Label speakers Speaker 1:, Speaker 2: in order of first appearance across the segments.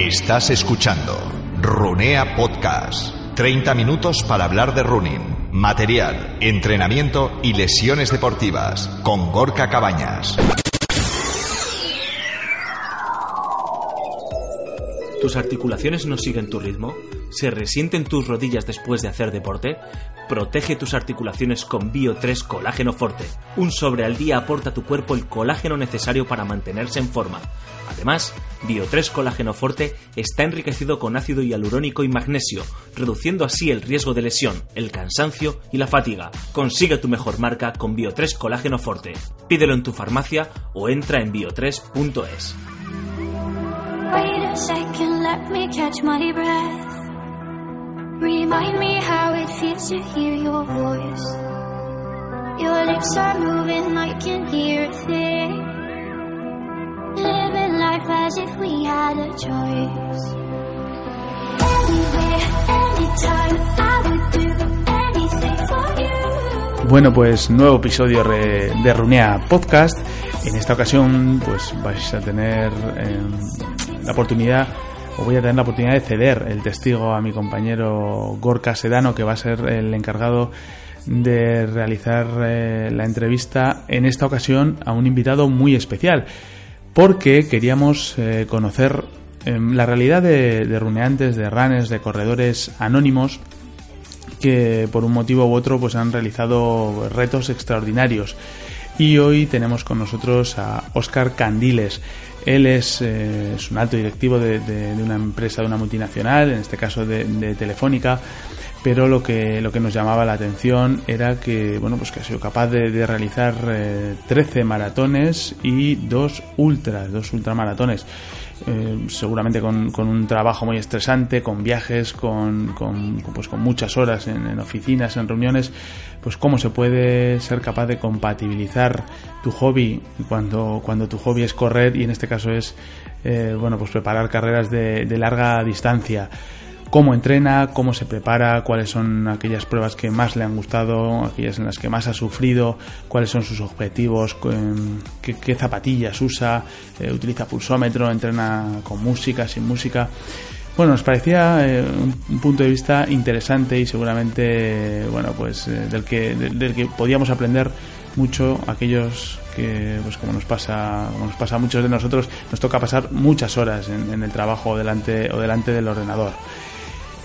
Speaker 1: Estás escuchando Runea Podcast. 30 minutos para hablar de running, material, entrenamiento y lesiones deportivas con Gorka Cabañas.
Speaker 2: ¿Tus articulaciones no siguen tu ritmo? ¿Se resienten tus rodillas después de hacer deporte? Protege tus articulaciones con Bio3 Colágeno Forte. Un sobre al día aporta a tu cuerpo el colágeno necesario para mantenerse en forma. Además, Bio3 Colágeno Forte está enriquecido con ácido hialurónico y magnesio, reduciendo así el riesgo de lesión, el cansancio y la fatiga. Consigue tu mejor marca con Bio3 Colágeno Forte. Pídelo en tu farmacia o entra en bio3.es.
Speaker 3: Remind me how it feels to hear your voice. Your lips are moving, I can hear a thing. Living life as if we had a choice.
Speaker 4: Bueno, pues nuevo episodio de Runea Podcast. En esta ocasión, pues vais a tener eh, la oportunidad, voy a tener la oportunidad de ceder el testigo a mi compañero Gorka Sedano, que va a ser el encargado de realizar eh, la entrevista en esta ocasión a un invitado muy especial, porque queríamos eh, conocer eh, la realidad de, de runeantes, de runners, de corredores anónimos que por un motivo u otro pues han realizado retos extraordinarios. Y hoy tenemos con nosotros a Óscar Candiles. Él es, eh, un alto directivo de, una empresa, de una multinacional, en este caso de, Telefónica, pero lo que, lo que nos llamaba la atención era que, bueno, pues que ha sido capaz de, de realizar eh, 13 maratones y dos ultras, dos ultramaratones. Eh, seguramente con, con un trabajo muy estresante, con viajes, con, con, pues con muchas horas en, en oficinas, en reuniones, pues cómo se puede ser capaz de compatibilizar tu hobby cuando, cuando tu hobby es correr y en este caso es eh, bueno pues preparar carreras de, de larga distancia cómo entrena, cómo se prepara, cuáles son aquellas pruebas que más le han gustado, aquellas en las que más ha sufrido, cuáles son sus objetivos, em, qué, zapatillas usa, eh, utiliza pulsómetro, entrena con música, sin música. Bueno, nos parecía eh, un, un punto de vista interesante y seguramente, bueno, pues eh, del que del, del que podíamos aprender mucho aquellos que, pues como nos pasa, como nos pasa a muchos de nosotros, nos toca pasar muchas horas en, en el trabajo delante o delante del ordenador.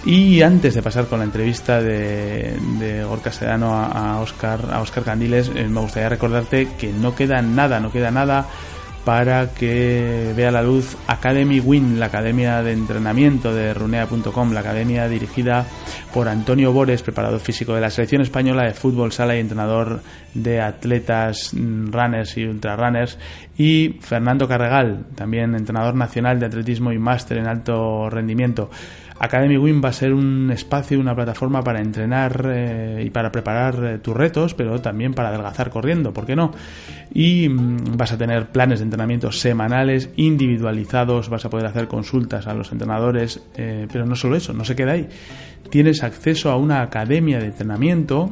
Speaker 4: Y antes de pasar con la entrevista de, de Gorka Sedano a, Oscar, a Oscar Candiles, eh, me gustaría recordarte que no queda nada, no queda nada para que vea la luz Academy Win, la academia de entrenamiento de runea.com, la academia dirigida por Antonio Bores, preparador físico de la selección española de fútbol sala y entrenador de atletas, runners y ultrarunners, y Fernando Carregal, también entrenador nacional de atletismo y máster en alto rendimiento. Academy Win va a ser un espacio, una plataforma para entrenar eh, y para preparar eh, tus retos, pero también para adelgazar corriendo, ¿por qué no? Y mm, vas a tener planes de entrenamiento semanales, individualizados, vas a poder hacer consultas a los entrenadores, eh, pero no solo eso, no se queda ahí. Tienes acceso a una academia de entrenamiento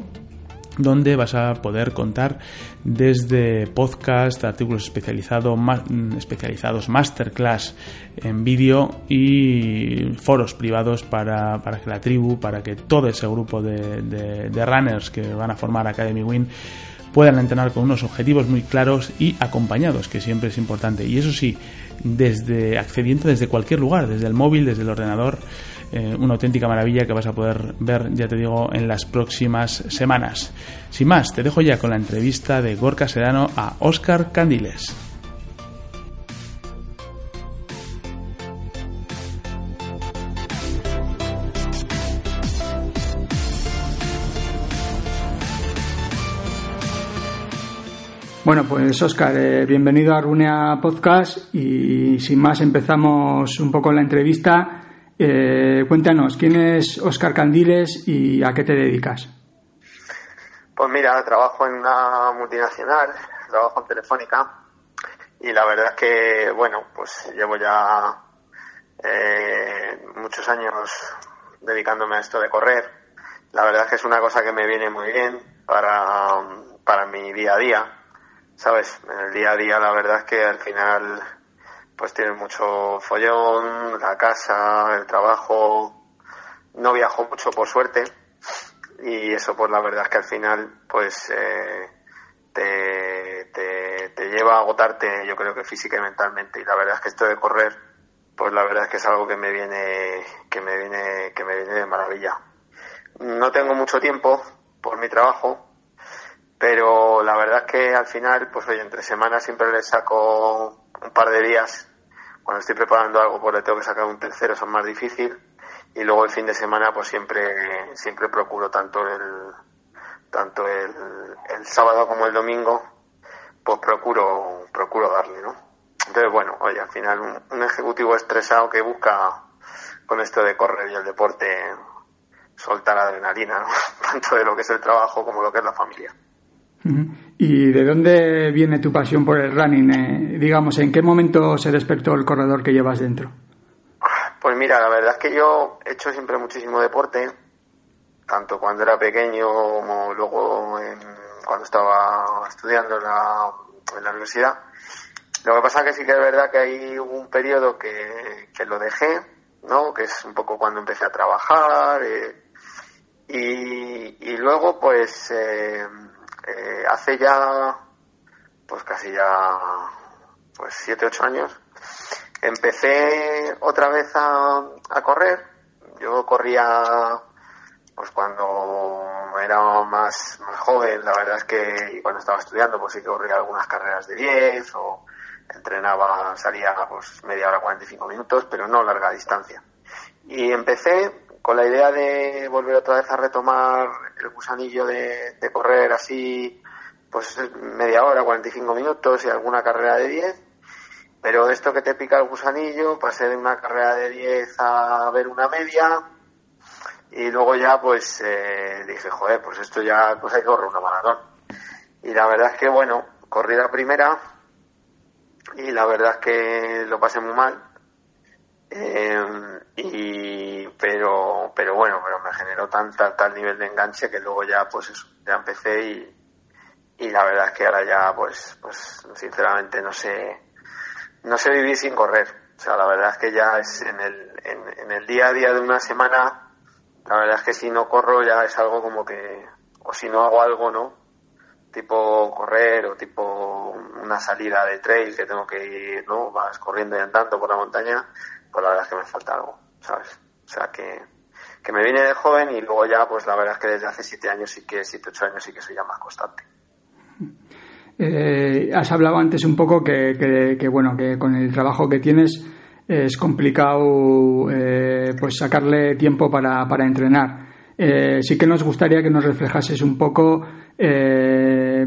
Speaker 4: donde vas a poder contar desde podcast, artículos especializados, ma- mm, especializados masterclass en vídeo y foros privados para, para que la tribu, para que todo ese grupo de, de- de runners que van a formar Academy Win puedan entrenar con unos objetivos muy claros y acompañados, que siempre es importante. Y eso sí, desde accediendo desde cualquier lugar, desde el móvil, desde el ordenador, eh, una auténtica maravilla que vas a poder ver, ya te digo, en las próximas semanas. Sin más, te dejo ya con la entrevista de Gorka Sedano a Óscar Candiles.
Speaker 5: Bueno, pues Oscar, eh, bienvenido a Runea Podcast y sin más empezamos un poco la entrevista. Eh, cuéntanos, ¿quién es Oscar Candiles y a qué te dedicas?
Speaker 6: Pues mira, trabajo en una multinacional, trabajo en Telefónica y la verdad es que, bueno, pues llevo ya eh, muchos años dedicándome a esto de correr. La verdad es que es una cosa que me viene muy bien para, para mi día a día, ¿sabes? En el día a día la verdad es que al final pues tienes mucho follón, la casa, el trabajo. No viajo mucho, por suerte, y eso, pues la verdad es que al final, pues eh, te, te, te lleva a agotarte, yo creo que física y mentalmente. Y la verdad es que esto de correr, pues la verdad es que es algo que me viene, que me viene, que me viene de maravilla. No tengo mucho tiempo por mi trabajo, pero la verdad es que al final, pues oye, entre semanas siempre le saco un par de días. Cuando estoy preparando algo, pues le tengo que sacar un tercero, son más difícil. Y luego el fin de semana, pues siempre, siempre procuro tanto el, tanto el, el sábado como el domingo, pues procuro, procuro darle, ¿no? Entonces, bueno, oye, al final un, un ejecutivo estresado que busca con esto de correr y el deporte soltar adrenalina, ¿no? tanto de lo que es el trabajo como lo que es la familia.
Speaker 5: ¿Y de dónde viene tu pasión por el running? Eh, digamos, ¿en qué momento se despertó el corredor que llevas dentro?
Speaker 6: Pues mira, la verdad es que yo he hecho siempre muchísimo deporte, tanto cuando era pequeño como luego en, cuando estaba estudiando en la, en la universidad. Lo que pasa es que sí que es verdad que hay un periodo que, que lo dejé, ¿no? Que es un poco cuando empecé a trabajar. Eh, y, y luego, pues, eh, eh, hace ya, pues casi ya, pues siete, ocho años, empecé otra vez a, a correr. Yo corría, pues cuando era más, más joven, la verdad es que cuando estaba estudiando, pues sí que corría algunas carreras de 10 o entrenaba, salía pues media hora, 45 minutos, pero no larga distancia. Y empecé con la idea de volver otra vez a retomar el gusanillo de, de correr así, pues media hora, 45 minutos y alguna carrera de 10. Pero esto que te pica el gusanillo, pasé de una carrera de 10 a ver una media. Y luego ya pues eh, dije, joder, pues esto ya pues hay que correr una maratón. Y la verdad es que bueno, corrí la primera y la verdad es que lo pasé muy mal. Eh, y pero pero bueno pero me generó tan tal, tal nivel de enganche que luego ya pues eso, ya empecé y, y la verdad es que ahora ya pues pues sinceramente no sé no sé vivir sin correr. O sea la verdad es que ya es en el en, en el día a día de una semana la verdad es que si no corro ya es algo como que o si no hago algo no tipo correr o tipo una salida de trail que tengo que ir no vas corriendo y andando por la montaña pues la verdad es que me falta algo sabes o sea que que me vine de joven y luego ya pues la verdad es que desde hace siete años sí que siete ocho años sí que soy ya más constante
Speaker 5: eh, has hablado antes un poco que, que, que, bueno que con el trabajo que tienes es complicado eh, pues sacarle tiempo para, para entrenar. Eh, sí que nos gustaría que nos reflejases un poco eh,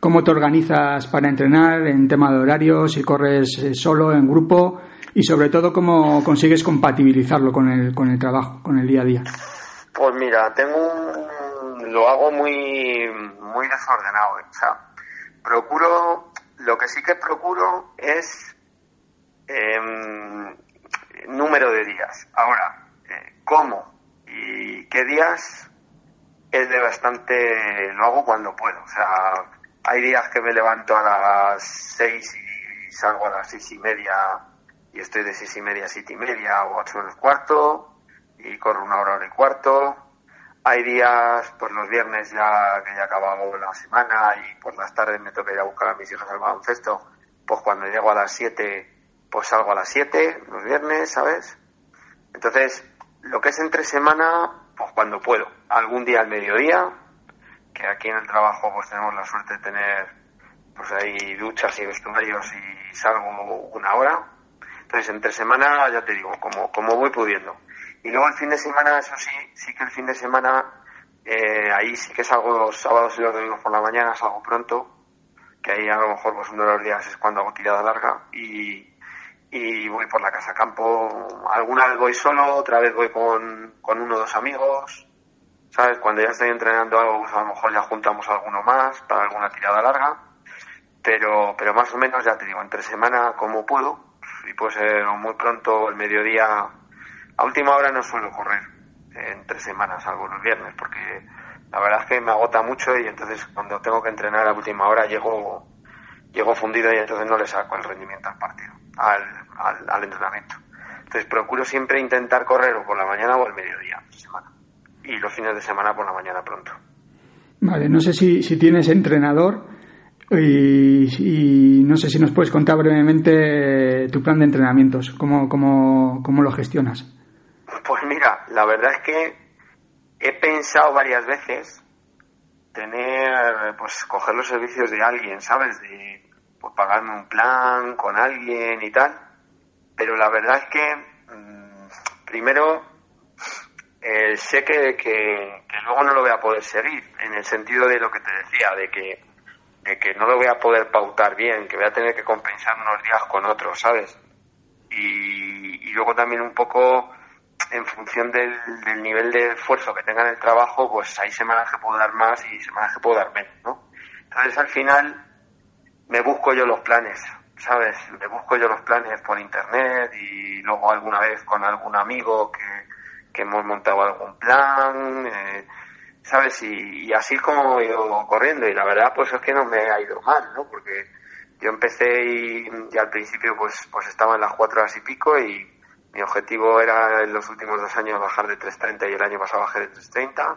Speaker 5: cómo te organizas para entrenar en tema de horarios, si corres solo, en grupo y sobre todo cómo consigues compatibilizarlo con el, con el trabajo, con el día a día.
Speaker 6: Pues mira, tengo un, lo hago muy, muy desordenado. O sea, procuro, lo que sí que procuro es eh, número de días. Ahora, eh, ¿cómo y qué días? Es de bastante, lo hago cuando puedo. O sea, hay días que me levanto a las seis y salgo a las seis y media y estoy de seis y media a siete y media o ocho horas cuarto y corro una hora, hora y cuarto. Hay días, pues los viernes ya que ya acabado la semana y por las tardes me toca ir a buscar a mis hijas al baloncesto, pues cuando llego a las siete pues salgo a las 7 los viernes, ¿sabes? Entonces, lo que es entre semana, pues cuando puedo. Algún día al mediodía, que aquí en el trabajo pues tenemos la suerte de tener pues ahí duchas y vestuarios y salgo una hora. Entonces, entre semana, ya te digo, como, como voy pudiendo. Y luego el fin de semana, eso sí, sí que el fin de semana, eh, ahí sí que salgo los sábados y los domingos por la mañana, salgo pronto, que ahí a lo mejor pues uno de los días es cuando hago tirada larga y, y voy por la casa campo. Alguna vez voy solo, otra vez voy con, con uno o dos amigos. ¿Sabes? Cuando ya estoy entrenando algo, pues a lo mejor ya juntamos alguno más para alguna tirada larga. Pero, pero más o menos, ya te digo, entre semana como puedo. Y puede ser muy pronto, el mediodía. A última hora no suelo correr entre semanas, salvo los viernes, porque la verdad es que me agota mucho y entonces cuando tengo que entrenar a última hora llego, llego fundido y entonces no le saco el rendimiento al partido. al, al, entrenamiento. Entonces procuro siempre intentar correr o por la mañana o al mediodía semana. Y los fines de semana por la mañana pronto.
Speaker 5: Vale, no sé si, si tienes entrenador y, no sé si nos puedes contar brevemente tu plan de entrenamientos, cómo, cómo, cómo lo gestionas.
Speaker 6: Pues mira, la verdad es que he pensado varias veces tener, pues coger los servicios de alguien, ¿sabes? De pues, pagarme un plan con alguien y tal. Pero la verdad es que, mm, primero, eh, sé que, que, luego no lo voy a poder seguir, en el sentido de lo que te decía, de que, que no lo voy a poder pautar bien, que voy a tener que compensar unos días con otros, ¿sabes? Y, luego también un poco en función del, del, nivel de esfuerzo que tenga en el trabajo, pues hay semanas que puedo dar más y semanas que puedo dar menos, ¿no? Entonces al final me busco yo los planes, ¿sabes? Me busco yo los planes por internet y luego alguna vez con algún amigo que, que hemos montado algún plan, eh, ¿sabes? Y, así como he ido corriendo y la verdad pues es que no me ha ido mal, ¿no? Porque yo empecé y, y al principio pues, pues estaba en las cuatro horas y pico y mi objetivo era en los últimos dos años bajar de 3.30 y el año pasado bajé de 3.30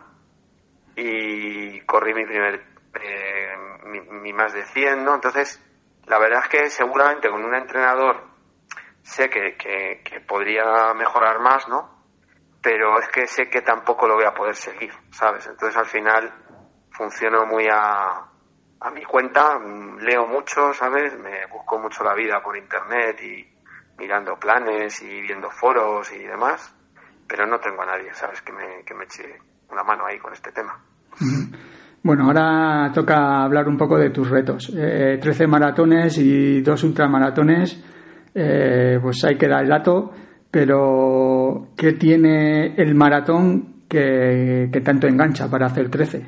Speaker 6: y corrí mi primer, eh, mi, más de 100, ¿no? Entonces, la verdad es que seguramente con un entrenador sé que, que, podría mejorar más, ¿no? Pero es que sé que tampoco lo voy a poder seguir, ¿sabes? Entonces al final funciono muy a, a mi cuenta, leo mucho, ¿sabes? Me busco mucho la vida por internet y, mirando planes y viendo foros y demás, pero no tengo a nadie, ¿sabes?, que me, que me eche una mano ahí con este tema.
Speaker 5: Bueno, ahora toca hablar un poco de tus retos. Eh, 13 maratones y dos ultramaratones, eh, pues hay que dar el dato, pero ¿qué tiene el maratón que, tanto engancha para hacer 13?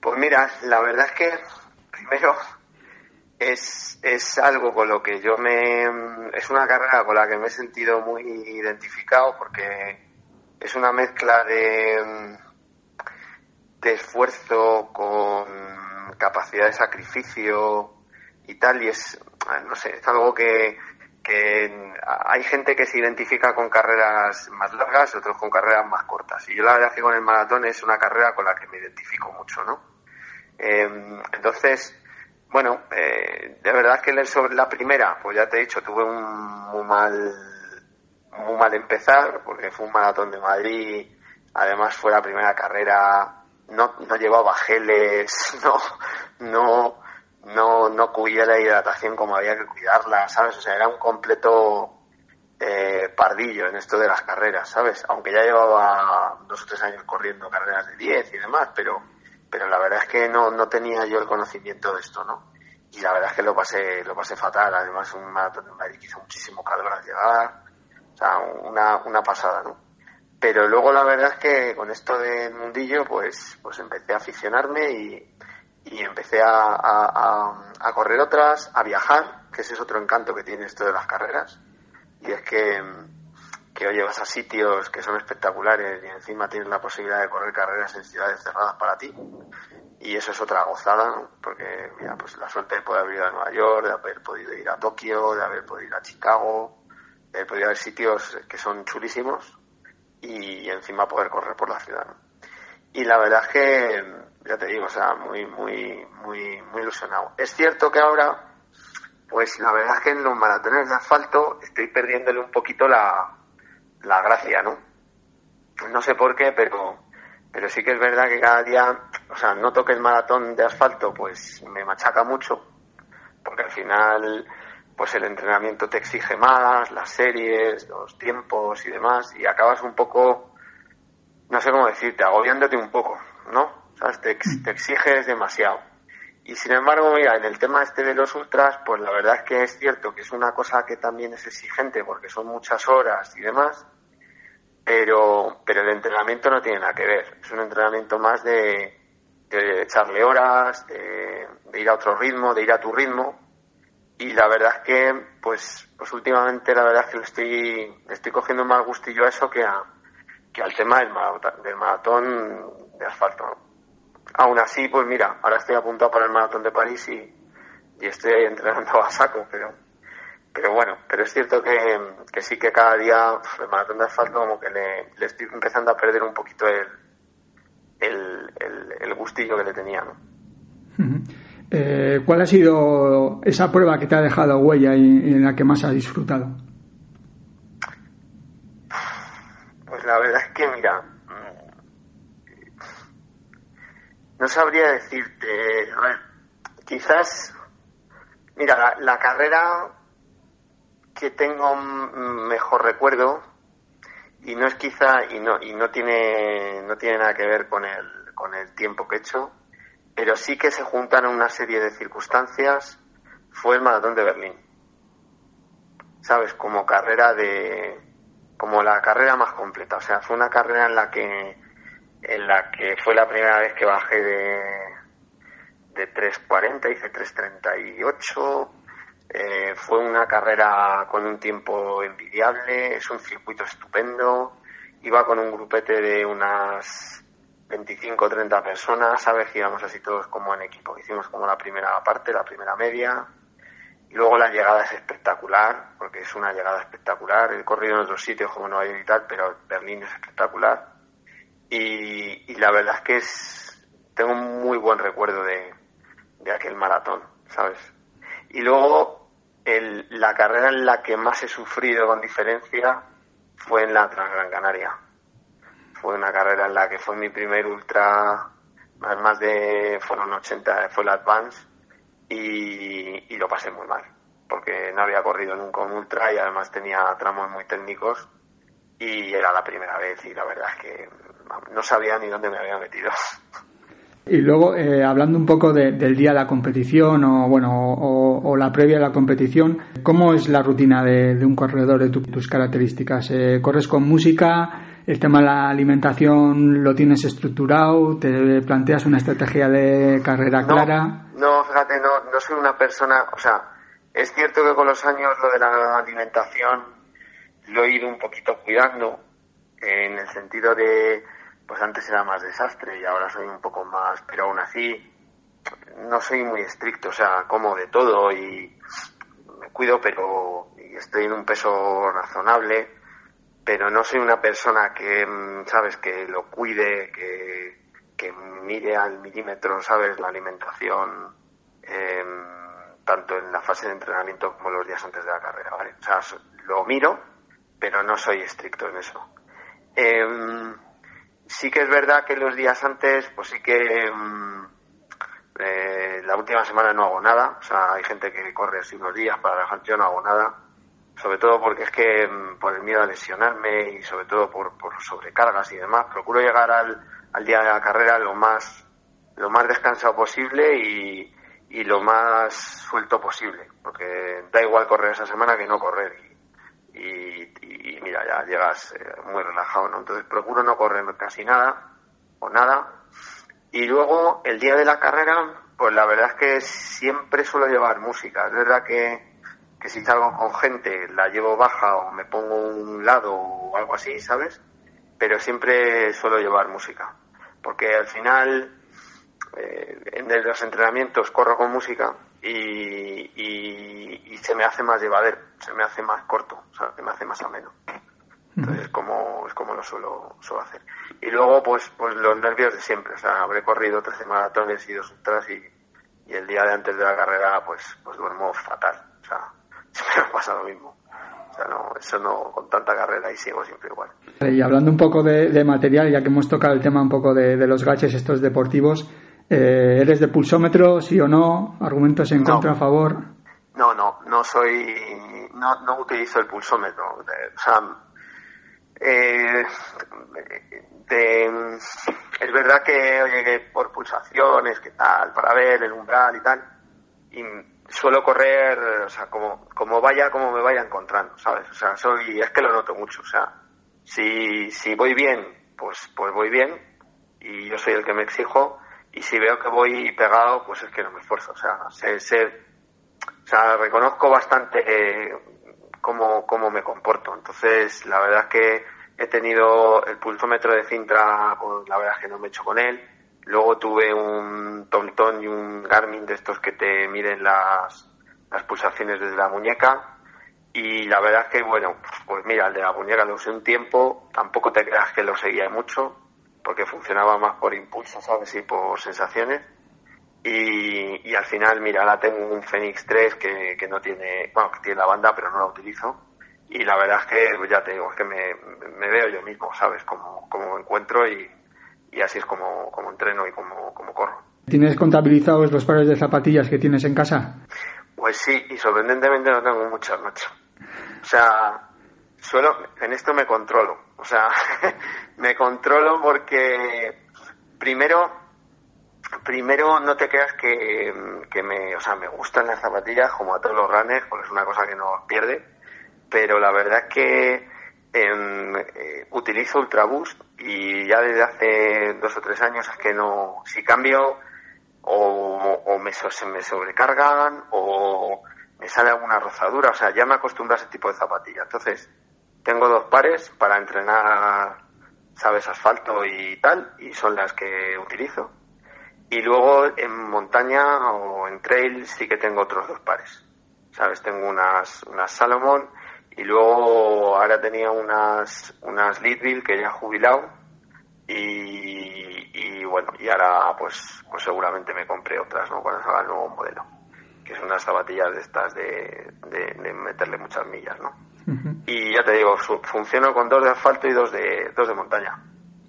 Speaker 6: Pues mira, la verdad es que primero es, es algo con lo que yo me... es una carrera con la que me he sentido muy identificado porque es una mezcla de esfuerzo con capacidad de sacrificio y tal y es, no sé, es algo que, que hay gente que se identifica con carreras más largas y otros con carreras más cortas. Y yo la verdad que con el maratón es una carrera con la que me identifico mucho, ¿no? Eh, entonces, bueno, eh, de verdad que sobre la primera, pues ya te he dicho, tuve un muy mal, muy mal empezar, porque fue un maratón de Madrid, además fue la primera carrera, no, no llevaba geles, no, no, no, no cuidé la hidratación como había que cuidarla, ¿sabes? O sea, era un completo eh, pardillo en esto de las carreras, ¿sabes? Aunque ya llevaba dos o tres años corriendo carreras de 10 y demás, pero pero la verdad es que no, no tenía yo el conocimiento de esto, ¿no? Y la verdad es que lo pasé, lo pasé fatal, además un maratón en Madrid hizo muchísimo calor al llegar, o sea, una, una pasada, ¿no? Pero luego la verdad es que con esto del mundillo, pues, pues empecé a aficionarme y, y empecé a, a, correr otras, a viajar, que ese es otro encanto que tiene esto de las carreras. Y es que, que hoy vas a sitios que son espectaculares y encima tienes la posibilidad de correr carreras en ciudades cerradas para ti. Y eso es otra gozada, porque mira, pues la suerte de poder haber ido a Nueva York, de haber podido ir a Tokio, de haber podido ir a Chicago, de haber podido ir a sitios que son chulísimos y encima poder correr por la ciudad. Y la verdad es que, ya te digo, o sea, muy, muy, muy, muy ilusionado. Es cierto que ahora, pues la verdad es que en los maratones de asfalto estoy perdiéndole un poquito la, la gracia, ¿no? No sé por qué, pero, pero sí que es verdad que cada día, o sea, noto que el maratón de asfalto pues me machaca mucho, porque al final pues el entrenamiento te exige más, las series, los tiempos y demás, y acabas un poco, no sé cómo decirte, agobiándote un poco, ¿no? Te, te exiges demasiado. Y sin embargo, mira, en el tema este de los ultras, pues la verdad es que es cierto que es una cosa que también es exigente porque son muchas horas y demás, pero, pero el entrenamiento no tiene nada que ver. Es un entrenamiento más de, echarle horas, de, ir a otro ritmo, de ir a tu ritmo. Y la verdad es que, pues, pues últimamente la verdad es que le estoy, estoy cogiendo más gustillo a eso que, a, que al tema del maratón, del maratón de asfalto. Aún así, pues mira, ahora estoy apuntado para el maratón de París y, y estoy ahí entrenando a saco, pero, pero bueno, pero es cierto que, que sí que cada día el maratón de asfalto como que le, le estoy empezando a perder un poquito el, el, el, el gustillo que le tenía, ¿no?
Speaker 5: Eh, ¿Cuál ha sido esa prueba que te ha dejado huella y, y en la que más has disfrutado?
Speaker 6: Pues la verdad es que, mira, mm, no sabría decirte, a ver, quizás, mira, la, la carrera que tengo mejor recuerdo y no es quizá y no y no tiene no tiene nada que ver con el con el tiempo que he hecho pero sí que se juntaron una serie de circunstancias fue el maratón de Berlín. Sabes como carrera de como la carrera más completa. O sea fue una carrera en la que en la que fue la primera vez que bajé de de 3.40 hice 3.38 eh, fue una carrera con un tiempo envidiable, es un circuito estupendo. Iba con un grupete de unas 25 o 30 personas, ¿sabes? Que íbamos así todos como en equipo. Hicimos como la primera parte, la primera media. Y luego la llegada es espectacular, porque es una llegada espectacular. He corrido en otros sitios como Nueva York y tal, pero Berlín es espectacular. Y, la verdad es que es, tengo un muy buen recuerdo de, de aquel maratón, ¿sabes? Y luego el, la carrera en la que más he sufrido con diferencia fue en la Transgran Canaria. Fue una carrera en la que fue mi primer ultra, más, de, fueron 80, fue el Advance y lo pasé muy mal, porque no había corrido nunca un ultra y además tenía tramos muy técnicos y era la primera vez y la verdad es que no sabía ni dónde me había metido.
Speaker 5: Y luego, eh, hablando un poco de, del día de la competición o, bueno, o, o, la previa a la competición, ¿cómo es la rutina de, de un corredor de tu, tus características? Eh, ¿Corres con música? ¿El tema de la alimentación lo tienes estructurado? ¿Te planteas una estrategia de carrera
Speaker 6: No,
Speaker 5: clara?
Speaker 6: No, fíjate, no, no soy una persona, o sea, es cierto que con los años lo de la alimentación lo he ido un poquito cuidando, en el sentido de, pues antes era más desastre y ahora soy un poco más, pero aún así no soy muy estricto, o sea, como de todo y me cuido, pero y estoy en un peso razonable, pero no soy una persona que, mm, sabes, que lo cuide, que, que mire al milímetro, sabes, la alimentación, eh, tanto en la fase de entrenamiento como los días antes de la carrera, ¿vale? O sea, lo miro, pero no soy estricto en eso. Eh, sí que es verdad que los días antes, pues sí que mm, eh, la última semana no hago nada. O sea, hay gente que corre así unos días para relajar, yo no hago nada. Sobre todo porque es que mm, por el miedo a lesionarme y sobre todo por, por sobrecargas y demás. Procuro llegar al, al día de la carrera lo más, lo más descansado posible y, y lo más suelto posible. Porque da igual correr esa semana que no correr. Y, mira, ya llegas eh, muy relajado, ¿no? Entonces procuro no correr casi nada o nada. Y luego el día de la carrera, pues la verdad es que siempre suelo llevar música. Es verdad que, que si salgo con gente la llevo baja o me pongo un lado o algo así, ¿sabes? Pero siempre suelo llevar música. Porque al final eh, en los entrenamientos corro con música y, y, y se me hace más llevadero, se me hace más corto, o sea, se me hace más ameno. Entonces es como, es como lo suelo, suelo hacer. Y luego, pues, pues los nervios de siempre. O sea, habré corrido 13 maratones y dos ultras y, y el día de antes de la carrera, pues, pues duermo fatal. O sea, siempre me pasa lo mismo. O sea, no, eso no, con tanta carrera y sigo siempre igual.
Speaker 5: Y hablando un poco de, de material, ya que hemos tocado el tema un poco de, de los gaches estos deportivos, eh, ¿eres de pulsómetro, sí o no? ¿Argumentos en
Speaker 6: No.
Speaker 5: contra, a favor?
Speaker 6: No, no, no soy, no, no utilizo el pulsómetro. O sea, eh, de- es verdad que oye, que por pulsaciones, que tal, para ver el umbral y tal, y suelo correr, o sea, como, como vaya, como me vaya encontrando, ¿sabes? O sea, soy, es que lo noto mucho, o sea, si, si voy bien, pues, pues voy bien, y yo soy el que me exijo, y si veo que voy pegado, pues es que no me esfuerzo, o sea, sé, sé, o sea, reconozco bastante eh, cómo, cómo me comporto. Entonces, la verdad es que he tenido el pulsómetro de Cintra, pues, la verdad es que no me he hecho con él. Luego tuve un TomTom y un Garmin de estos que te miden las, las pulsaciones desde la muñeca. Y la verdad es que, bueno, pues mira, el de la muñeca lo usé un tiempo, tampoco te creas que lo seguía mucho, porque funcionaba más por impulso, ¿sabes? Y por sensaciones. Y, y al final, mira, ahora tengo un Fenix 3 que, que no tiene, bueno, que tiene la banda, pero no la utilizo. Y la verdad es que, ya te digo, es que me, me veo yo mismo, ¿sabes? Como, como me encuentro y, y así es como, como entreno y como, como corro.
Speaker 5: ¿Tienes contabilizados los pares de zapatillas que tienes en casa?
Speaker 6: Pues sí, y sorprendentemente no tengo muchas, macho. O sea, suelo, en esto me controlo. O sea, me controlo porque primero, primero no te creas que, que me, o sea, me gustan las zapatillas como a todos los runners, porque es una cosa que no pierde. Pero la verdad es que eh, utilizo Ultraboost y ya desde hace dos o tres años es que no, si cambio o, o me, se me sobrecargan o me sale alguna rozadura, o sea, ya me acostumbro a ese tipo de zapatilla. Entonces, tengo dos pares para entrenar, sabes, asfalto y tal, y son las que utilizo. Y luego en montaña o en trail sí que tengo otros dos pares. Sabes, tengo unas, unas Salomon y luego ahora tenía unas, unas Leadville que ya he jubilado y, y bueno, y ahora pues, pues seguramente me compré otras, ¿no? Cuando salga el nuevo modelo que son unas zapatillas de estas de, de, meterle muchas millas, ¿no? Y ya te digo, funciono con dos de asfalto y dos de, dos de montaña.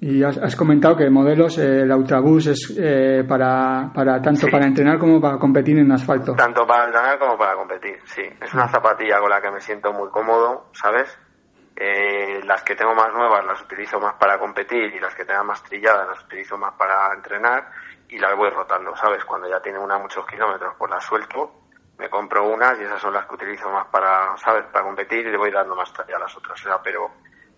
Speaker 5: Y has, comentado que modelos, eh, el Ultraboost es eh, para, para tanto para entrenar como para competir en asfalto.
Speaker 6: Tanto para entrenar como para competir, sí. Es una zapatilla con la que me siento muy cómodo, ¿sabes? Eh, las que tengo más nuevas las utilizo más para competir y las que tengo más trilladas las utilizo más para entrenar y las voy rotando, ¿sabes? Cuando ya tiene una muchos kilómetros, pues las suelto, me compro unas y esas son las que utilizo más para, ¿sabes? Para competir y le voy dando más talla a las otras. O sea, pero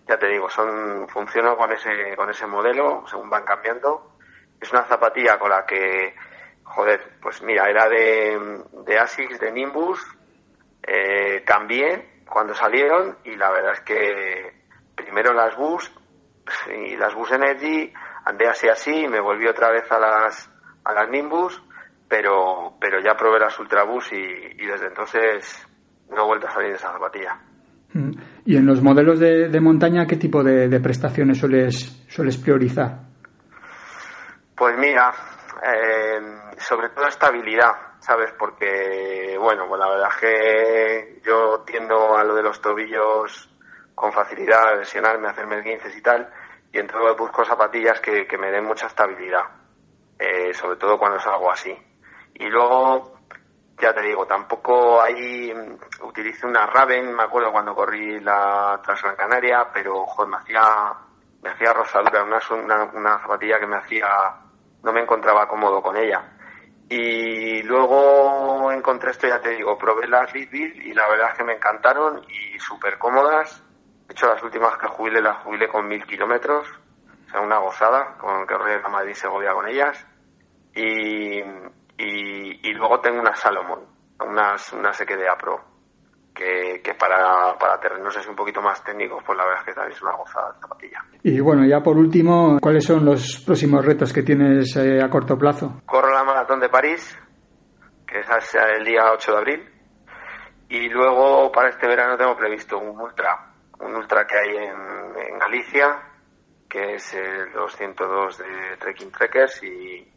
Speaker 6: ya te digo, son, funciono con ese, con ese modelo, según van cambiando. Es una zapatilla con la que, joder, pues mira, era de, de Asics, de Nimbus, eh, cambié cuando salieron y la verdad es que primero las Boost y las Boost Energy andé así así y me volví otra vez a las, a las Nimbus, pero, pero ya probé las Ultrabus y, y desde entonces no he vuelto a salir de esa zapatilla.
Speaker 5: Mm. ¿Y en los modelos de, de montaña qué tipo de, de, prestaciones sueles, sueles priorizar?
Speaker 6: Pues mira, eh, sobre todo estabilidad, ¿sabes? Porque, bueno, pues la verdad es que yo tiendo a lo de los tobillos con facilidad, a lesionarme, a hacerme 15 y tal, y entonces busco zapatillas que, que me den mucha estabilidad, eh, sobre todo cuando salgo así. Y luego, ya te digo, tampoco ahí utilicé una Raven, me acuerdo cuando corrí la Transgran Canaria, pero joder, me hacía, me hacía rozadura, una, una, una zapatilla que me hacía, no me encontraba cómodo con ella. Y luego encontré esto, ya te digo, probé las Leadville y la verdad es que me encantaron y súper cómodas de hecho, las últimas que jubilé las jubilé con mil kilómetros, o sea, una gozada, con que corrí a Madrid Segovia con ellas. Y, y, luego tengo una Salomon, unas, una SQDA Pro, que, que para, para terrenos es un poquito más técnicos, pues la verdad es que también es una gozada de zapatilla.
Speaker 5: Y bueno, ya por último, ¿cuáles son los próximos retos que tienes eh, a corto plazo?
Speaker 6: Corro la maratón de París, que es el día 8 de abril. Y luego para este verano tengo previsto un ultra un ultra que hay en, Galicia, que es el 202 de Trekking Trekkers y,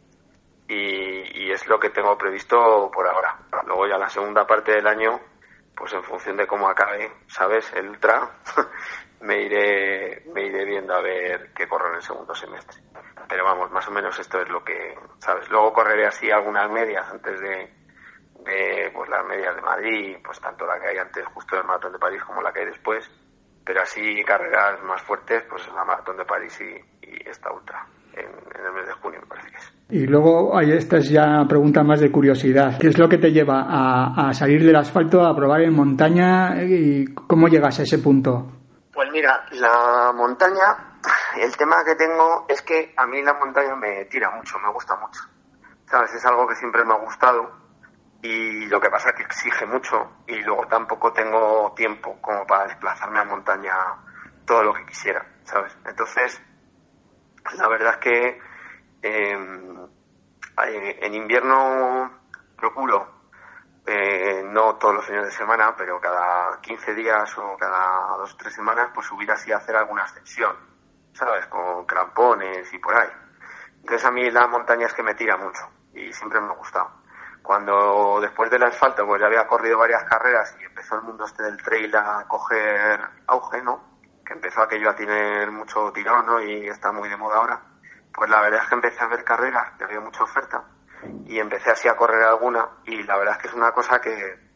Speaker 6: y, es lo que tengo previsto por ahora. Luego ya la segunda parte del año, pues en función de cómo acabe, ¿sabes? El ultra, me iré, me iré viendo a ver qué corro en el segundo semestre. Pero vamos, más o menos esto es lo que, ¿sabes? Luego correré así algunas medias antes de, de pues las medias de Madrid, pues tanto la que hay antes justo del maratón de París como la que hay después pero así carreras más fuertes, pues la Maratón de París y, y esta ultra, en, en, el mes de junio me parece que es.
Speaker 5: Y luego, hay esta es ya pregunta más de curiosidad. ¿Qué es lo que te lleva a, a, salir del asfalto, a probar en montaña y cómo llegas a ese punto?
Speaker 6: Pues mira, la montaña, el tema que tengo es que a mí la montaña me tira mucho, me gusta mucho. ¿Sabes? Es algo que siempre me ha gustado y lo que pasa es que exige mucho y luego tampoco tengo tiempo como para desplazarme a montaña todo lo que quisiera, ¿sabes? Entonces, la verdad es que eh, en invierno procuro eh, no todos los fines de semana, pero cada 15 días o cada dos o tres semanas, pues subir así a hacer alguna ascensión, ¿sabes? Con crampones y por ahí. Entonces a mí la montaña es que me tira mucho y siempre me ha gustado. Cuando después del asfalto, pues ya había corrido varias carreras y empezó el mundo este del trail a coger auge, ¿no? Que empezó aquello a tener mucho tirón, ¿no? Y está muy de moda ahora. Pues la verdad es que empecé a ver carreras, que había mucha oferta y empecé así a correr alguna y la verdad es que es una cosa que,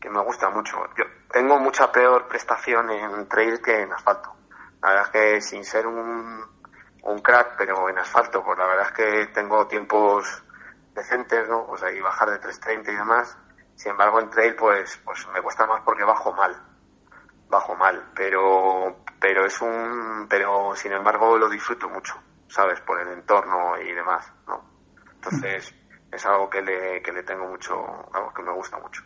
Speaker 6: que me gusta mucho. Yo tengo mucha peor prestación en trail que en asfalto. La verdad es que sin ser un, un crack, pero en asfalto, pues la verdad es que tengo tiempos decentes, ¿no? Pues ahí bajar de 3.30 y demás. Sin embargo, en trail, pues, pues me cuesta más porque bajo mal. Bajo mal, pero, pero es un, pero sin embargo lo disfruto mucho, ¿sabes? Por el entorno y demás, ¿no? Entonces, es algo que le, que le tengo mucho, algo que me gusta mucho.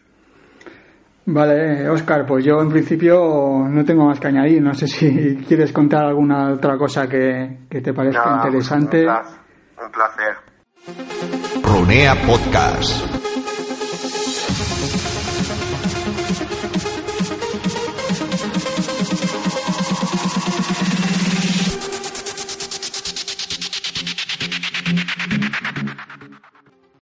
Speaker 5: Vale, Oscar, pues yo en principio no tengo más que añadir. No sé si quieres contar alguna otra cosa que, que te parezca
Speaker 6: Nada,
Speaker 5: interesante.
Speaker 6: Un placer. Un placer.
Speaker 1: Runea Podcast.